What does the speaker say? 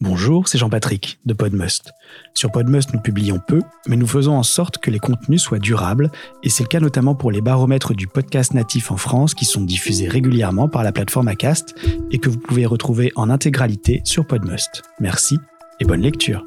Bonjour, c'est Jean-Patrick de Podmust. Sur Podmust, nous publions peu, mais nous faisons en sorte que les contenus soient durables, et c'est le cas notamment pour les baromètres du podcast natif en France qui sont diffusés régulièrement par la plateforme Acast et que vous pouvez retrouver en intégralité sur Podmust. Merci et bonne lecture.